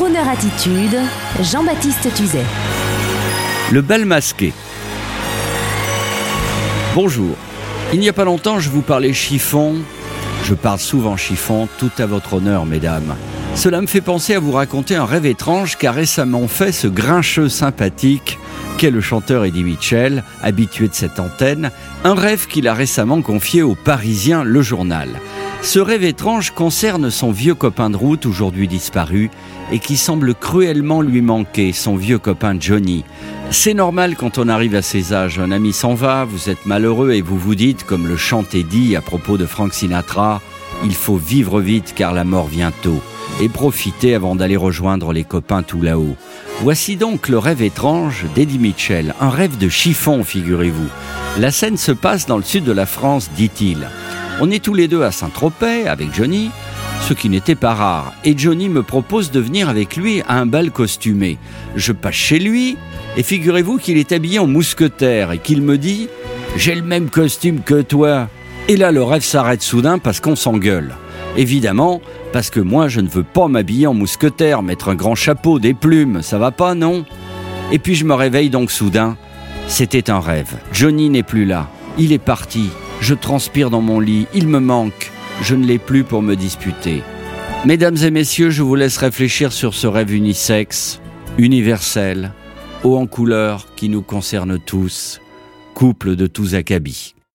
Stoner Attitude, Jean-Baptiste Tuzet. Le bal masqué. Bonjour. Il n'y a pas longtemps, je vous parlais chiffon. Je parle souvent chiffon, tout à votre honneur, mesdames. Cela me fait penser à vous raconter un rêve étrange qu'a récemment fait ce grincheux sympathique qu'est le chanteur Eddie Mitchell, habitué de cette antenne, un rêve qu'il a récemment confié au Parisien Le Journal. Ce rêve étrange concerne son vieux copain de route aujourd'hui disparu et qui semble cruellement lui manquer, son vieux copain Johnny. C'est normal quand on arrive à ces âges, un ami s'en va, vous êtes malheureux et vous vous dites, comme le chantait dit à propos de Frank Sinatra, il faut vivre vite car la mort vient tôt et profiter avant d'aller rejoindre les copains tout là-haut. Voici donc le rêve étrange d'Eddie Mitchell, un rêve de chiffon, figurez-vous. La scène se passe dans le sud de la France, dit-il. On est tous les deux à Saint-Tropez avec Johnny, ce qui n'était pas rare, et Johnny me propose de venir avec lui à un bal costumé. Je passe chez lui, et figurez-vous qu'il est habillé en mousquetaire et qu'il me dit J'ai le même costume que toi. Et là, le rêve s'arrête soudain parce qu'on s'engueule. Évidemment, parce que moi je ne veux pas m'habiller en mousquetaire, mettre un grand chapeau, des plumes, ça va pas, non? Et puis je me réveille donc soudain. C'était un rêve. Johnny n'est plus là. Il est parti. Je transpire dans mon lit. Il me manque. Je ne l'ai plus pour me disputer. Mesdames et messieurs, je vous laisse réfléchir sur ce rêve unisexe, universel, haut en couleur, qui nous concerne tous, couple de tous acabits.